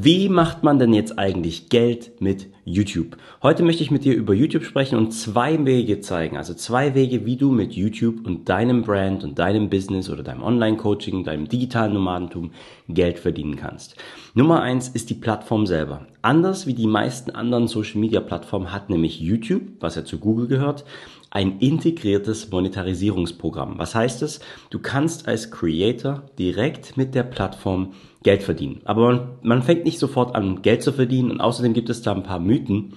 Wie macht man denn jetzt eigentlich Geld mit YouTube? Heute möchte ich mit dir über YouTube sprechen und zwei Wege zeigen. Also zwei Wege, wie du mit YouTube und deinem Brand und deinem Business oder deinem Online-Coaching, deinem digitalen Nomadentum Geld verdienen kannst. Nummer eins ist die Plattform selber. Anders wie die meisten anderen Social-Media-Plattformen hat nämlich YouTube, was ja zu Google gehört, ein integriertes Monetarisierungsprogramm. Was heißt es? Du kannst als Creator direkt mit der Plattform Geld verdienen. Aber man, man fängt nicht sofort an, Geld zu verdienen und außerdem gibt es da ein paar Mythen,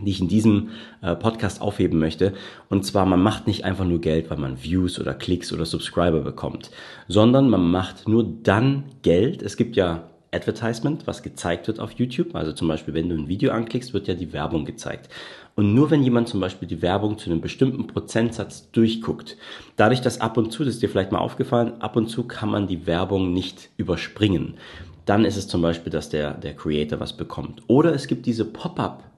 die ich in diesem äh, Podcast aufheben möchte. Und zwar, man macht nicht einfach nur Geld, weil man Views oder Klicks oder Subscriber bekommt, sondern man macht nur dann Geld. Es gibt ja Advertisement, was gezeigt wird auf YouTube. Also zum Beispiel, wenn du ein Video anklickst, wird ja die Werbung gezeigt. Und nur wenn jemand zum Beispiel die Werbung zu einem bestimmten Prozentsatz durchguckt, dadurch, dass ab und zu, das ist dir vielleicht mal aufgefallen, ab und zu kann man die Werbung nicht überspringen. Dann ist es zum Beispiel, dass der, der Creator was bekommt. Oder es gibt diese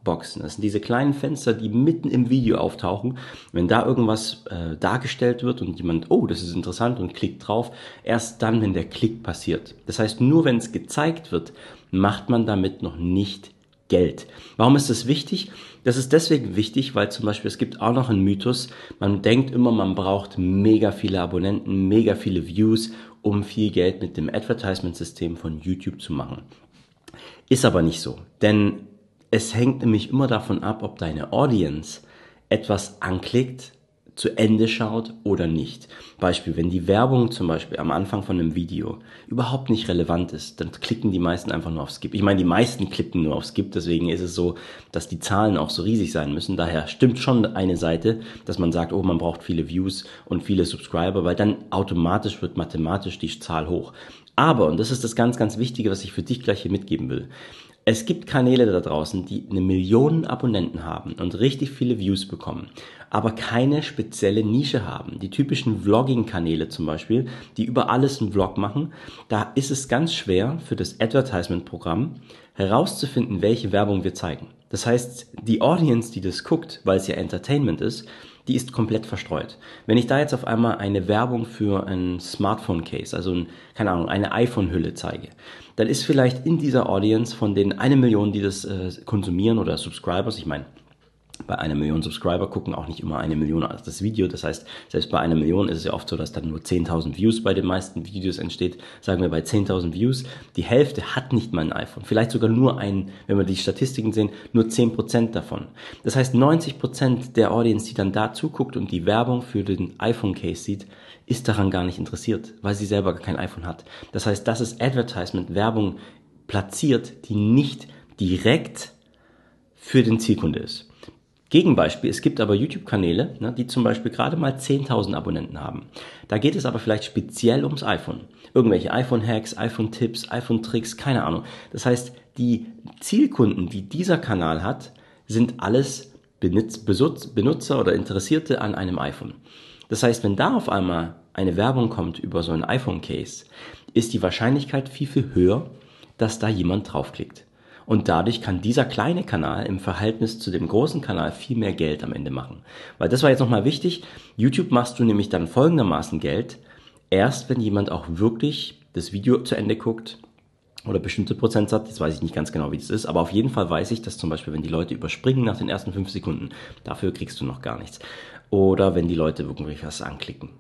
Pop-up-Boxen. Das sind diese kleinen Fenster, die mitten im Video auftauchen. Wenn da irgendwas äh, dargestellt wird und jemand, oh, das ist interessant und klickt drauf, erst dann, wenn der Klick passiert. Das heißt, nur wenn es gezeigt wird, macht man damit noch nicht Geld. Warum ist das wichtig? Das ist deswegen wichtig, weil zum Beispiel es gibt auch noch einen Mythos. Man denkt immer, man braucht mega viele Abonnenten, mega viele Views, um viel Geld mit dem Advertisement-System von YouTube zu machen. Ist aber nicht so, denn es hängt nämlich immer davon ab, ob deine Audience etwas anklickt, zu Ende schaut oder nicht. Beispiel, wenn die Werbung zum Beispiel am Anfang von einem Video überhaupt nicht relevant ist, dann klicken die meisten einfach nur auf Skip. Ich meine, die meisten klicken nur auf Skip, deswegen ist es so, dass die Zahlen auch so riesig sein müssen. Daher stimmt schon eine Seite, dass man sagt, oh, man braucht viele Views und viele Subscriber, weil dann automatisch wird mathematisch die Zahl hoch. Aber, und das ist das ganz, ganz Wichtige, was ich für dich gleich hier mitgeben will, es gibt Kanäle da draußen, die eine Million Abonnenten haben und richtig viele Views bekommen, aber keine spezielle Nische haben. Die typischen Vlogging-Kanäle zum Beispiel, die über alles einen Vlog machen, da ist es ganz schwer für das Advertisement-Programm herauszufinden, welche Werbung wir zeigen. Das heißt, die Audience, die das guckt, weil es ja Entertainment ist, die ist komplett verstreut. Wenn ich da jetzt auf einmal eine Werbung für ein Smartphone-Case, also ein, keine Ahnung, eine iPhone-Hülle zeige, dann ist vielleicht in dieser Audience von den eine Million, die das äh, konsumieren oder Subscribers, ich meine, bei einer Million Subscriber gucken auch nicht immer eine Million als das Video. Das heißt, selbst bei einer Million ist es ja oft so, dass dann nur 10.000 Views bei den meisten Videos entsteht. Sagen wir bei 10.000 Views, die Hälfte hat nicht mal ein iPhone. Vielleicht sogar nur ein, wenn wir die Statistiken sehen, nur 10% davon. Das heißt, 90% der Audience, die dann da zuguckt und die Werbung für den iPhone-Case sieht, ist daran gar nicht interessiert, weil sie selber gar kein iPhone hat. Das heißt, das ist Advertisement, Werbung platziert, die nicht direkt für den Zielkunde ist. Gegenbeispiel, es gibt aber YouTube-Kanäle, ne, die zum Beispiel gerade mal 10.000 Abonnenten haben. Da geht es aber vielleicht speziell ums iPhone. Irgendwelche iPhone-Hacks, iPhone-Tipps, iPhone-Tricks, keine Ahnung. Das heißt, die Zielkunden, die dieser Kanal hat, sind alles Benutzer oder Interessierte an einem iPhone. Das heißt, wenn da auf einmal eine Werbung kommt über so ein iPhone-Case, ist die Wahrscheinlichkeit viel, viel höher, dass da jemand draufklickt. Und dadurch kann dieser kleine Kanal im Verhältnis zu dem großen Kanal viel mehr Geld am Ende machen. Weil das war jetzt nochmal wichtig. YouTube machst du nämlich dann folgendermaßen Geld. Erst wenn jemand auch wirklich das Video zu Ende guckt, oder bestimmte Prozentsatz, jetzt weiß ich nicht ganz genau, wie das ist, aber auf jeden Fall weiß ich, dass zum Beispiel, wenn die Leute überspringen nach den ersten fünf Sekunden, dafür kriegst du noch gar nichts oder wenn die Leute wirklich was anklicken.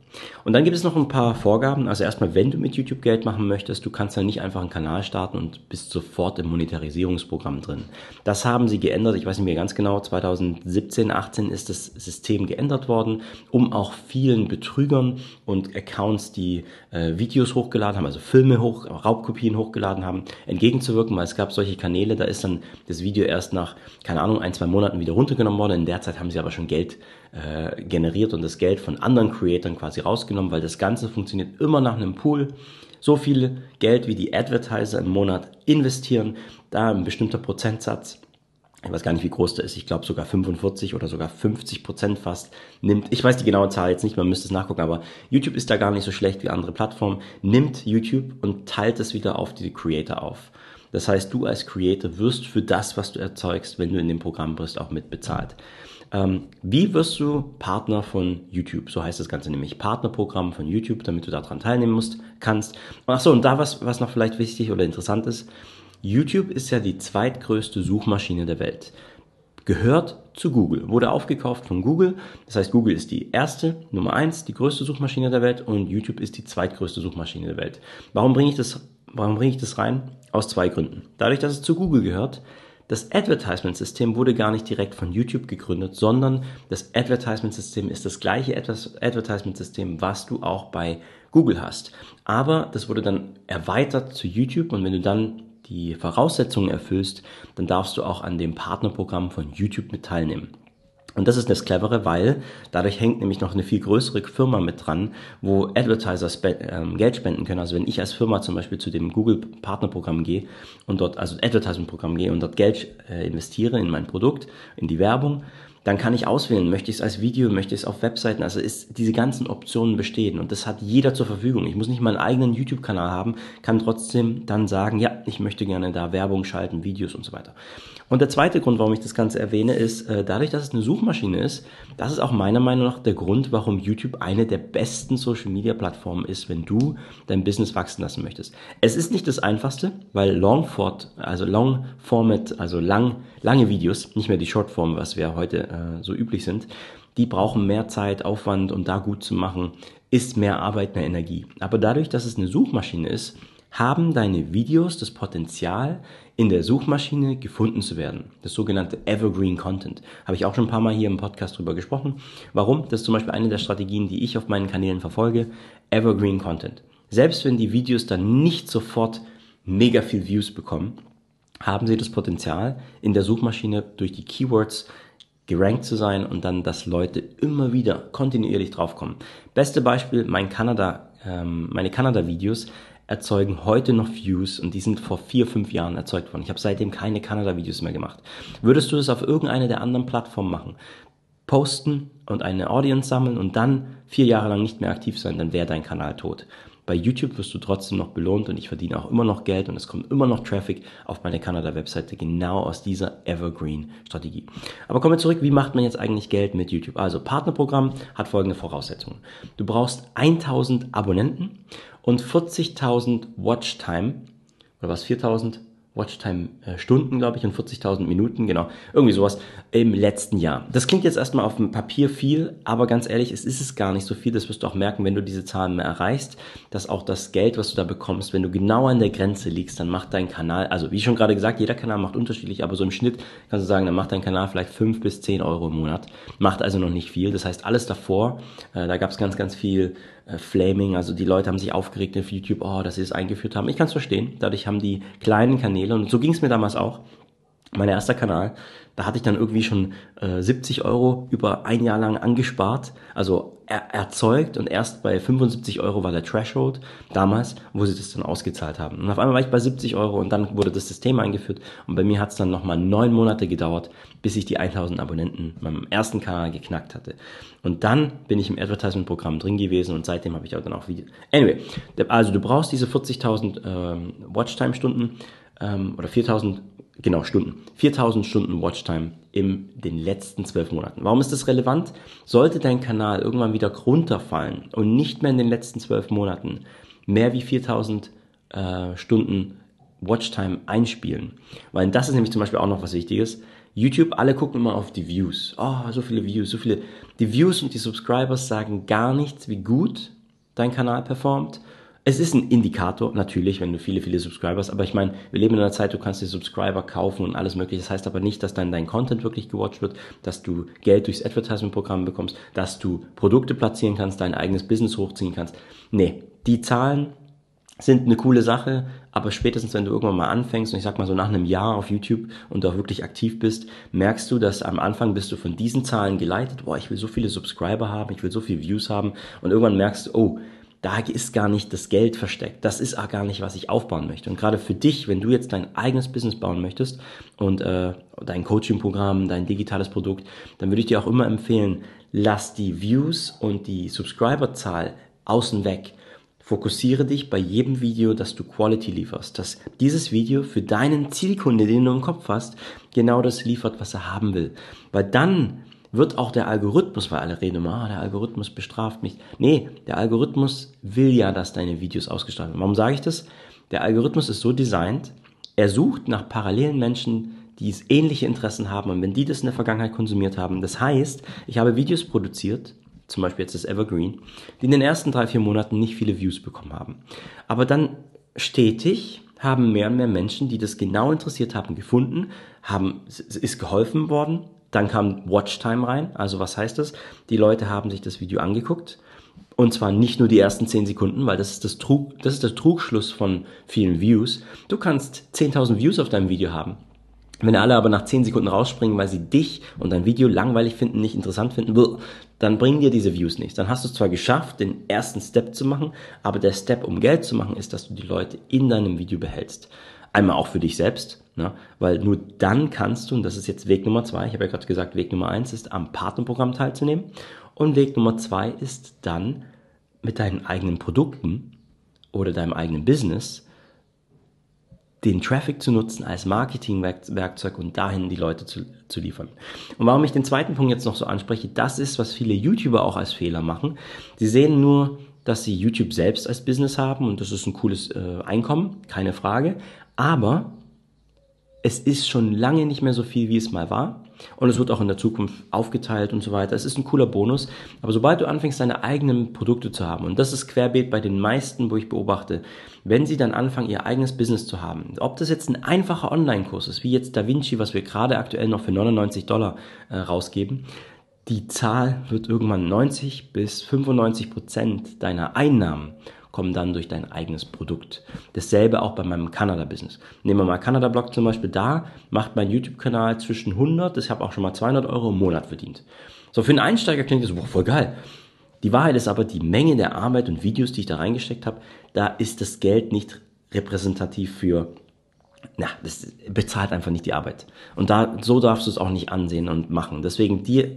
Und dann gibt es noch ein paar Vorgaben. Also erstmal, wenn du mit YouTube Geld machen möchtest, du kannst ja nicht einfach einen Kanal starten und bist sofort im Monetarisierungsprogramm drin. Das haben sie geändert. Ich weiß nicht mehr ganz genau. 2017, 18 ist das System geändert worden, um auch vielen Betrügern und Accounts, die äh, Videos hochgeladen haben, also Filme hoch, Raubkopien hochgeladen haben, entgegenzuwirken, weil es gab solche Kanäle, da ist dann das Video erst nach, keine Ahnung, ein, zwei Monaten wieder runtergenommen worden. In der Zeit haben sie aber schon Geld äh, generiert und das Geld von anderen Creatoren quasi rausgenommen, weil das Ganze funktioniert immer nach einem Pool. So viel Geld, wie die Advertiser im Monat investieren, da ein bestimmter Prozentsatz, ich weiß gar nicht, wie groß der ist, ich glaube sogar 45 oder sogar 50 Prozent fast, nimmt, ich weiß die genaue Zahl jetzt nicht, man müsste es nachgucken, aber YouTube ist da gar nicht so schlecht wie andere Plattformen, nimmt YouTube und teilt es wieder auf die Creator auf. Das heißt, du als Creator wirst für das, was du erzeugst, wenn du in dem Programm bist, auch mitbezahlt. Ähm, wie wirst du Partner von YouTube? So heißt das Ganze nämlich Partnerprogramm von YouTube, damit du daran teilnehmen musst, kannst. Ach so, und da was, was noch vielleicht wichtig oder interessant ist. YouTube ist ja die zweitgrößte Suchmaschine der Welt. Gehört zu Google, wurde aufgekauft von Google. Das heißt, Google ist die erste, Nummer eins, die größte Suchmaschine der Welt und YouTube ist die zweitgrößte Suchmaschine der Welt. Warum bringe ich das, warum bringe ich das rein? Aus zwei Gründen. Dadurch, dass es zu Google gehört, das Advertisement-System wurde gar nicht direkt von YouTube gegründet, sondern das Advertisement-System ist das gleiche Advertisement-System, was du auch bei Google hast. Aber das wurde dann erweitert zu YouTube und wenn du dann die Voraussetzungen erfüllst, dann darfst du auch an dem Partnerprogramm von YouTube mit teilnehmen. Und das ist das Clevere, weil dadurch hängt nämlich noch eine viel größere Firma mit dran, wo Advertiser spe ähm, Geld spenden können. Also wenn ich als Firma zum Beispiel zu dem Google Partnerprogramm gehe und dort, also Advertising Programm gehe und dort Geld äh, investiere in mein Produkt, in die Werbung, dann kann ich auswählen, möchte ich es als Video, möchte ich es auf Webseiten, also ist diese ganzen Optionen bestehen und das hat jeder zur Verfügung. Ich muss nicht meinen eigenen YouTube-Kanal haben, kann trotzdem dann sagen, ja, ich möchte gerne da Werbung schalten, Videos und so weiter. Und der zweite Grund, warum ich das Ganze erwähne, ist, äh, dadurch, dass es eine Suchmaschine ist, das ist auch meiner Meinung nach der Grund, warum YouTube eine der besten Social-Media-Plattformen ist, wenn du dein Business wachsen lassen möchtest. Es ist nicht das Einfachste, weil Long Fort, also Long Format, also lang, lange Videos, nicht mehr die Shortform, was wir heute äh, so üblich sind, die brauchen mehr Zeit, Aufwand und da gut zu machen, ist mehr Arbeit, mehr Energie. Aber dadurch, dass es eine Suchmaschine ist, haben deine Videos das Potenzial, in der Suchmaschine gefunden zu werden. Das sogenannte Evergreen Content. Habe ich auch schon ein paar Mal hier im Podcast drüber gesprochen. Warum? Das ist zum Beispiel eine der Strategien, die ich auf meinen Kanälen verfolge. Evergreen Content. Selbst wenn die Videos dann nicht sofort mega viel Views bekommen, haben sie das Potenzial, in der Suchmaschine durch die Keywords gerankt zu sein und dann, dass Leute immer wieder kontinuierlich draufkommen. Beste Beispiel, mein Kanada, ähm, meine Kanada-Videos erzeugen heute noch Views und die sind vor vier, fünf Jahren erzeugt worden. Ich habe seitdem keine Kanada-Videos mehr gemacht. Würdest du das auf irgendeine der anderen Plattformen machen? Posten und eine Audience sammeln und dann vier Jahre lang nicht mehr aktiv sein, dann wäre dein Kanal tot. Bei YouTube wirst du trotzdem noch belohnt und ich verdiene auch immer noch Geld und es kommt immer noch Traffic auf meine Kanada-Webseite genau aus dieser Evergreen-Strategie. Aber kommen wir zurück, wie macht man jetzt eigentlich Geld mit YouTube? Also Partnerprogramm hat folgende Voraussetzungen. Du brauchst 1000 Abonnenten und 40.000 Watchtime oder was 4.000 Watchtime äh, glaube ich, und 40.000 Minuten, genau, irgendwie sowas im letzten Jahr. Das klingt jetzt erstmal auf dem Papier viel, aber ganz ehrlich, es ist es gar nicht so viel. Das wirst du auch merken, wenn du diese Zahlen mehr erreichst, dass auch das Geld, was du da bekommst, wenn du genau an der Grenze liegst, dann macht dein Kanal, also wie schon gerade gesagt, jeder Kanal macht unterschiedlich, aber so im Schnitt kannst du sagen, dann macht dein Kanal vielleicht 5 bis 10 Euro im Monat. Macht also noch nicht viel. Das heißt, alles davor, äh, da gab es ganz, ganz viel äh, Flaming, also die Leute haben sich aufgeregt auf YouTube, oh, dass sie es eingeführt haben. Ich kann es verstehen. Dadurch haben die kleinen Kanäle, und so ging es mir damals auch, mein erster Kanal, da hatte ich dann irgendwie schon äh, 70 Euro über ein Jahr lang angespart, also er, erzeugt und erst bei 75 Euro war der Threshold damals, wo sie das dann ausgezahlt haben. Und auf einmal war ich bei 70 Euro und dann wurde das System eingeführt und bei mir hat es dann nochmal neun Monate gedauert, bis ich die 1000 Abonnenten meinem ersten Kanal geknackt hatte. Und dann bin ich im Advertisement-Programm drin gewesen und seitdem habe ich auch dann auch Video. Anyway, also du brauchst diese 40.000 ähm, Watchtime-Stunden ähm, oder 4.000 genau Stunden, 4000 Stunden Watchtime in den letzten zwölf Monaten. Warum ist das relevant? Sollte dein Kanal irgendwann wieder runterfallen und nicht mehr in den letzten zwölf Monaten mehr wie 4000 äh, Stunden Watchtime einspielen, weil das ist nämlich zum Beispiel auch noch was Wichtiges. YouTube, alle gucken immer auf die Views. Oh, so viele Views, so viele. Die Views und die Subscribers sagen gar nichts, wie gut dein Kanal performt, es ist ein Indikator, natürlich, wenn du viele, viele Subscriber hast, aber ich meine, wir leben in einer Zeit, du kannst dir Subscriber kaufen und alles mögliche. Das heißt aber nicht, dass dann dein Content wirklich gewatcht wird, dass du Geld durchs Advertisement-Programm bekommst, dass du Produkte platzieren kannst, dein eigenes Business hochziehen kannst. Nee, die Zahlen sind eine coole Sache, aber spätestens wenn du irgendwann mal anfängst und ich sag mal so nach einem Jahr auf YouTube und auch wirklich aktiv bist, merkst du, dass am Anfang bist du von diesen Zahlen geleitet, boah, ich will so viele Subscriber haben, ich will so viele Views haben und irgendwann merkst du, oh, da ist gar nicht das Geld versteckt. Das ist auch gar nicht, was ich aufbauen möchte. Und gerade für dich, wenn du jetzt dein eigenes Business bauen möchtest und äh, dein Coaching-Programm, dein digitales Produkt, dann würde ich dir auch immer empfehlen, lass die Views und die Subscriber-Zahl außen weg. Fokussiere dich bei jedem Video, dass du Quality lieferst, dass dieses Video für deinen Zielkunde, den du im Kopf hast, genau das liefert, was er haben will. Weil dann wird auch der Algorithmus, weil alle reden immer, ah, der Algorithmus bestraft mich. Nee, der Algorithmus will ja, dass deine Videos ausgestrahlt werden. Warum sage ich das? Der Algorithmus ist so designt, Er sucht nach parallelen Menschen, die ähnliche Interessen haben und wenn die das in der Vergangenheit konsumiert haben. Das heißt, ich habe Videos produziert, zum Beispiel jetzt das Evergreen, die in den ersten drei, vier Monaten nicht viele Views bekommen haben. Aber dann stetig haben mehr und mehr Menschen, die das genau interessiert haben, gefunden, haben, ist geholfen worden. Dann kam Watchtime rein. Also was heißt das? Die Leute haben sich das Video angeguckt. Und zwar nicht nur die ersten 10 Sekunden, weil das ist das Trug, das ist der Trugschluss von vielen Views. Du kannst 10.000 Views auf deinem Video haben. Wenn alle aber nach 10 Sekunden rausspringen, weil sie dich und dein Video langweilig finden, nicht interessant finden, dann bringen dir diese Views nichts. Dann hast du es zwar geschafft, den ersten Step zu machen, aber der Step, um Geld zu machen, ist, dass du die Leute in deinem Video behältst. Einmal auch für dich selbst, ne? weil nur dann kannst du, und das ist jetzt Weg Nummer zwei, ich habe ja gerade gesagt, Weg Nummer eins ist, am Partnerprogramm teilzunehmen. Und Weg Nummer zwei ist dann mit deinen eigenen Produkten oder deinem eigenen Business den Traffic zu nutzen als Marketingwerkzeug und dahin die Leute zu, zu liefern. Und warum ich den zweiten Punkt jetzt noch so anspreche, das ist, was viele YouTuber auch als Fehler machen. Sie sehen nur, dass sie YouTube selbst als Business haben und das ist ein cooles äh, Einkommen, keine Frage. Aber es ist schon lange nicht mehr so viel, wie es mal war. Und es wird auch in der Zukunft aufgeteilt und so weiter. Es ist ein cooler Bonus. Aber sobald du anfängst, deine eigenen Produkte zu haben, und das ist querbeet bei den meisten, wo ich beobachte, wenn sie dann anfangen, ihr eigenes Business zu haben, ob das jetzt ein einfacher Online-Kurs ist, wie jetzt DaVinci, was wir gerade aktuell noch für 99 Dollar äh, rausgeben, die Zahl wird irgendwann 90 bis 95 Prozent deiner Einnahmen kommen dann durch dein eigenes Produkt. Dasselbe auch bei meinem Kanada-Business. Nehmen wir mal Kanada-Blog zum Beispiel. Da macht mein YouTube-Kanal zwischen 100, ich habe auch schon mal 200 Euro im Monat verdient. So, für einen Einsteiger klingt das, boah, voll geil. Die Wahrheit ist aber, die Menge der Arbeit und Videos, die ich da reingesteckt habe, da ist das Geld nicht repräsentativ für na, das bezahlt einfach nicht die Arbeit. Und da, so darfst du es auch nicht ansehen und machen. Deswegen dir,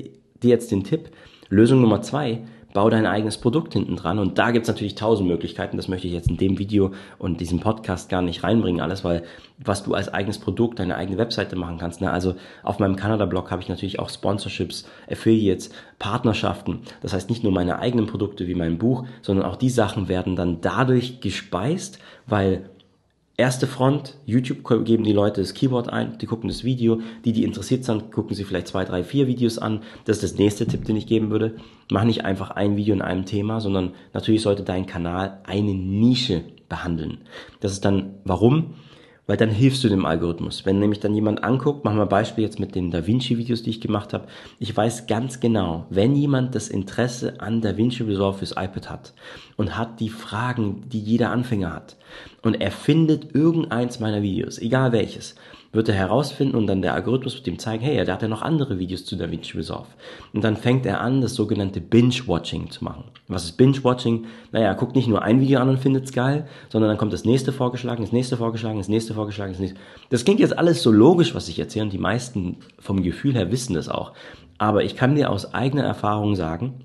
dir jetzt den Tipp. Lösung Nummer zwei, bau dein eigenes Produkt hinten dran. Und da gibt's natürlich tausend Möglichkeiten. Das möchte ich jetzt in dem Video und diesem Podcast gar nicht reinbringen, alles, weil was du als eigenes Produkt, deine eigene Webseite machen kannst. Ne? Also auf meinem Kanada-Blog habe ich natürlich auch Sponsorships, Affiliates, Partnerschaften. Das heißt nicht nur meine eigenen Produkte wie mein Buch, sondern auch die Sachen werden dann dadurch gespeist, weil Erste Front, YouTube geben die Leute das Keyword ein, die gucken das Video, die, die interessiert sind, gucken sie vielleicht zwei, drei, vier Videos an. Das ist das nächste Tipp, den ich geben würde. Mach nicht einfach ein Video in einem Thema, sondern natürlich sollte dein Kanal eine Nische behandeln. Das ist dann, warum? Weil dann hilfst du dem Algorithmus. Wenn nämlich dann jemand anguckt, machen wir Beispiel jetzt mit den Da Vinci-Videos, die ich gemacht habe. Ich weiß ganz genau, wenn jemand das Interesse an Da Vinci Resolve fürs iPad hat und hat die Fragen, die jeder Anfänger hat, und er findet irgendeins meiner Videos, egal welches, wird er herausfinden und dann der Algorithmus wird ihm zeigen, hey, der hat ja noch andere Videos zu DaVinci Resolve. Und dann fängt er an, das sogenannte Binge-Watching zu machen. Was ist Binge-Watching? Naja, er guckt nicht nur ein Video an und findet es geil, sondern dann kommt das nächste vorgeschlagen, das nächste vorgeschlagen, das nächste vorgeschlagen, das nächste. Das klingt jetzt alles so logisch, was ich erzähle und die meisten vom Gefühl her wissen das auch. Aber ich kann dir aus eigener Erfahrung sagen,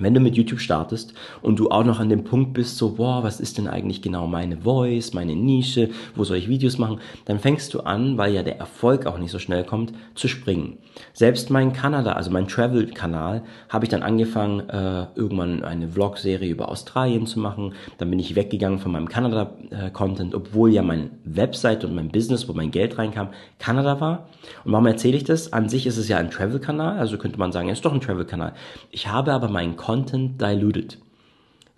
wenn du mit YouTube startest und du auch noch an dem Punkt bist, so, boah, was ist denn eigentlich genau meine Voice, meine Nische, wo soll ich Videos machen, dann fängst du an, weil ja der Erfolg auch nicht so schnell kommt, zu springen. Selbst mein Kanada, also mein Travel-Kanal, habe ich dann angefangen, äh, irgendwann eine Vlog-Serie über Australien zu machen. Dann bin ich weggegangen von meinem Kanada-Content, obwohl ja meine Website und mein Business, wo mein Geld reinkam, Kanada war. Und warum erzähle ich das? An sich ist es ja ein Travel-Kanal, also könnte man sagen, es ist doch ein Travel-Kanal. Ich habe aber meinen diluted.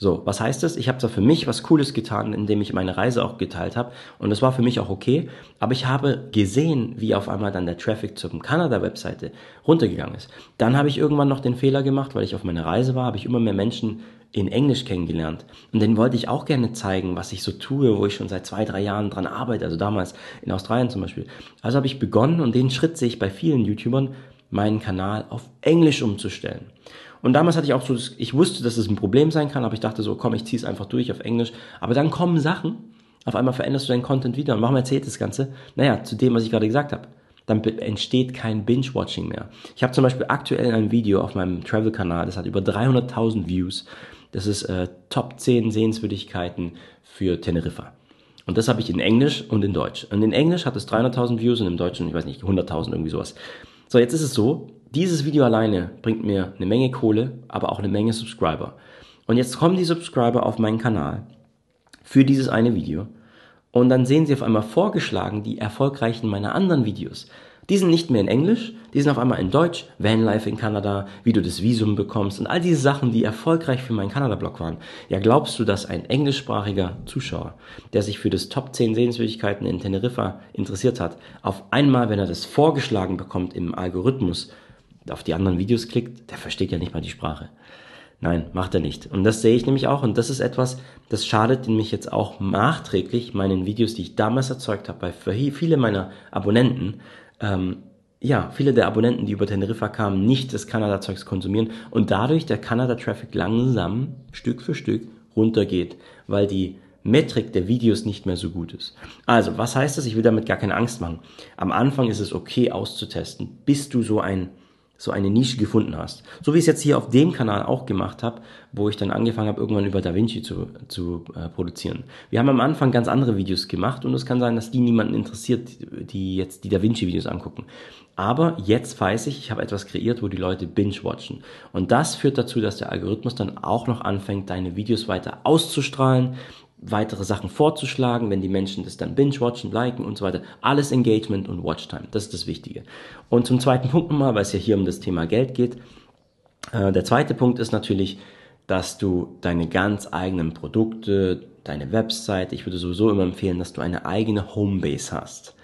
So, was heißt das? Ich habe zwar für mich was Cooles getan, indem ich meine Reise auch geteilt habe und das war für mich auch okay, aber ich habe gesehen, wie auf einmal dann der Traffic zur Kanada-Webseite runtergegangen ist. Dann habe ich irgendwann noch den Fehler gemacht, weil ich auf meiner Reise war, habe ich immer mehr Menschen in Englisch kennengelernt. Und denen wollte ich auch gerne zeigen, was ich so tue, wo ich schon seit zwei, drei Jahren dran arbeite, also damals in Australien zum Beispiel. Also habe ich begonnen und den Schritt sehe ich bei vielen YouTubern, meinen Kanal auf Englisch umzustellen. Und damals hatte ich auch so, ich wusste, dass es ein Problem sein kann, aber ich dachte so, komm, ich ziehe es einfach durch auf Englisch. Aber dann kommen Sachen, auf einmal veränderst du deinen Content wieder. Und warum erzählt das Ganze? Naja, zu dem, was ich gerade gesagt habe. Dann entsteht kein Binge-Watching mehr. Ich habe zum Beispiel aktuell ein Video auf meinem Travel-Kanal, das hat über 300.000 Views. Das ist äh, Top 10 Sehenswürdigkeiten für Teneriffa. Und das habe ich in Englisch und in Deutsch. Und in Englisch hat es 300.000 Views und im Deutschen, ich weiß nicht, 100.000 irgendwie sowas. So, jetzt ist es so, dieses Video alleine bringt mir eine Menge Kohle, aber auch eine Menge Subscriber. Und jetzt kommen die Subscriber auf meinen Kanal für dieses eine Video Und dann sehen sie auf einmal vorgeschlagen die erfolgreichen meiner anderen Videos. Die sind nicht mehr in Englisch, die sind auf einmal in Deutsch, Vanlife in Kanada, wie du das Visum bekommst und all diese Sachen, die erfolgreich für meinen Kanada-Blog waren. Ja, glaubst du, dass ein englischsprachiger Zuschauer, der sich für das Top 10 Sehenswürdigkeiten in Teneriffa interessiert hat, auf einmal, wenn er das vorgeschlagen bekommt im Algorithmus, auf die anderen Videos klickt, der versteht ja nicht mal die Sprache. Nein, macht er nicht. Und das sehe ich nämlich auch. Und das ist etwas, das schadet nämlich jetzt auch nachträglich meinen Videos, die ich damals erzeugt habe, bei viele meiner Abonnenten, ähm, ja, viele der Abonnenten, die über Teneriffa kamen, nicht das Kanada-Zeugs konsumieren und dadurch der Kanada-Traffic langsam Stück für Stück runtergeht, weil die Metrik der Videos nicht mehr so gut ist. Also, was heißt das? Ich will damit gar keine Angst machen. Am Anfang ist es okay auszutesten, bis du so ein so eine Nische gefunden hast. So wie ich es jetzt hier auf dem Kanal auch gemacht habe, wo ich dann angefangen habe, irgendwann über DaVinci zu, zu äh, produzieren. Wir haben am Anfang ganz andere Videos gemacht und es kann sein, dass die niemanden interessiert, die jetzt die DaVinci-Videos angucken. Aber jetzt weiß ich, ich habe etwas kreiert, wo die Leute binge-watchen. Und das führt dazu, dass der Algorithmus dann auch noch anfängt, deine Videos weiter auszustrahlen, weitere Sachen vorzuschlagen, wenn die Menschen das dann binge-watchen, liken und so weiter. Alles Engagement und Watchtime, das ist das Wichtige. Und zum zweiten Punkt nochmal, weil es ja hier um das Thema Geld geht. Äh, der zweite Punkt ist natürlich, dass du deine ganz eigenen Produkte, deine Website, ich würde sowieso immer empfehlen, dass du eine eigene Homebase hast.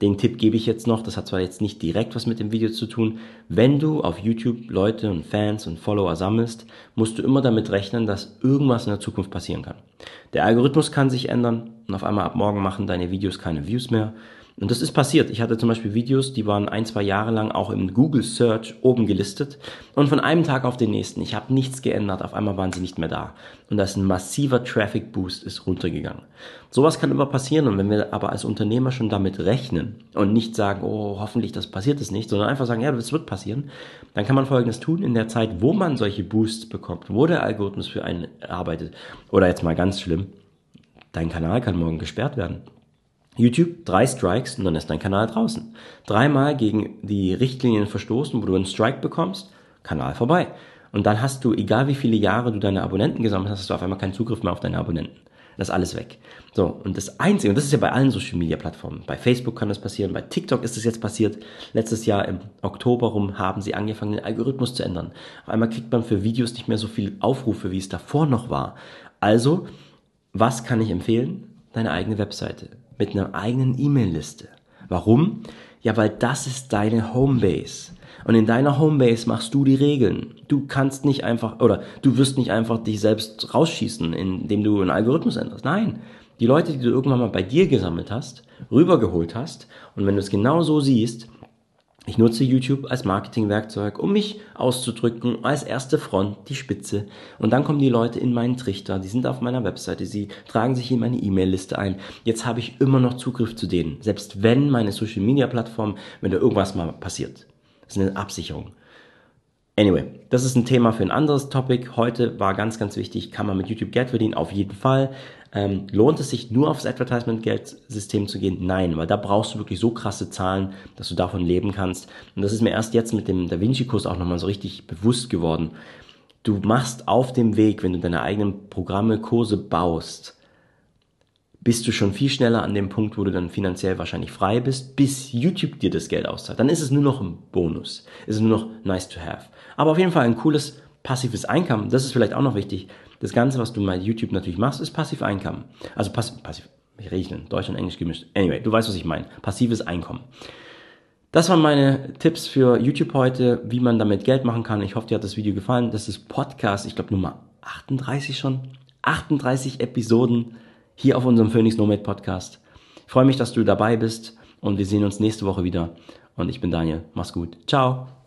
Den Tipp gebe ich jetzt noch, das hat zwar jetzt nicht direkt was mit dem Video zu tun. Wenn du auf YouTube Leute und Fans und Follower sammelst, musst du immer damit rechnen, dass irgendwas in der Zukunft passieren kann. Der Algorithmus kann sich ändern und auf einmal ab morgen machen deine Videos keine Views mehr. Und das ist passiert. Ich hatte zum Beispiel Videos, die waren ein, zwei Jahre lang auch im Google Search oben gelistet. Und von einem Tag auf den nächsten, ich habe nichts geändert, auf einmal waren sie nicht mehr da. Und da ist ein massiver Traffic Boost ist runtergegangen. Sowas kann immer passieren. Und wenn wir aber als Unternehmer schon damit rechnen und nicht sagen, oh, hoffentlich das passiert es nicht, sondern einfach sagen, ja, das wird passieren, dann kann man Folgendes tun in der Zeit, wo man solche Boosts bekommt, wo der Algorithmus für einen arbeitet. Oder jetzt mal ganz schlimm, dein Kanal kann morgen gesperrt werden. YouTube, drei Strikes und dann ist dein Kanal draußen. Dreimal gegen die Richtlinien verstoßen, wo du einen Strike bekommst, Kanal vorbei. Und dann hast du, egal wie viele Jahre du deine Abonnenten gesammelt hast, hast du auf einmal keinen Zugriff mehr auf deine Abonnenten. Das ist alles weg. So, und das Einzige, und das ist ja bei allen Social Media Plattformen, bei Facebook kann das passieren, bei TikTok ist es jetzt passiert, letztes Jahr im Oktober rum haben sie angefangen, den Algorithmus zu ändern. Auf einmal kriegt man für Videos nicht mehr so viel Aufrufe, wie es davor noch war. Also, was kann ich empfehlen? Deine eigene Webseite mit einer eigenen E-Mail-Liste. Warum? Ja, weil das ist deine Homebase. Und in deiner Homebase machst du die Regeln. Du kannst nicht einfach, oder du wirst nicht einfach dich selbst rausschießen, indem du einen Algorithmus änderst. Nein. Die Leute, die du irgendwann mal bei dir gesammelt hast, rübergeholt hast, und wenn du es genau so siehst, ich nutze YouTube als Marketingwerkzeug, um mich auszudrücken, als erste Front, die Spitze. Und dann kommen die Leute in meinen Trichter, die sind auf meiner Webseite, sie tragen sich in meine E-Mail-Liste ein. Jetzt habe ich immer noch Zugriff zu denen, selbst wenn meine Social-Media-Plattform, wenn da irgendwas mal passiert. Das ist eine Absicherung. Anyway, das ist ein Thema für ein anderes Topic. Heute war ganz, ganz wichtig, kann man mit YouTube Geld verdienen? Auf jeden Fall. Ähm, lohnt es sich nur aufs Advertisement-Geldsystem zu gehen? Nein, weil da brauchst du wirklich so krasse Zahlen, dass du davon leben kannst. Und das ist mir erst jetzt mit dem Da Vinci-Kurs auch nochmal so richtig bewusst geworden. Du machst auf dem Weg, wenn du deine eigenen Programme, Kurse baust, bist du schon viel schneller an dem Punkt, wo du dann finanziell wahrscheinlich frei bist, bis YouTube dir das Geld auszahlt. Dann ist es nur noch ein Bonus. Es ist nur noch nice to have. Aber auf jeden Fall ein cooles passives Einkommen. Das ist vielleicht auch noch wichtig. Das Ganze, was du bei YouTube natürlich machst, ist passiv Einkommen. Also passiv, passiv ich in Deutsch und Englisch gemischt. Anyway, du weißt, was ich meine. Passives Einkommen. Das waren meine Tipps für YouTube heute, wie man damit Geld machen kann. Ich hoffe, dir hat das Video gefallen. Das ist Podcast, ich glaube Nummer 38 schon. 38 Episoden hier auf unserem Phoenix Nomad Podcast. Ich freue mich, dass du dabei bist und wir sehen uns nächste Woche wieder. Und ich bin Daniel. Mach's gut. Ciao.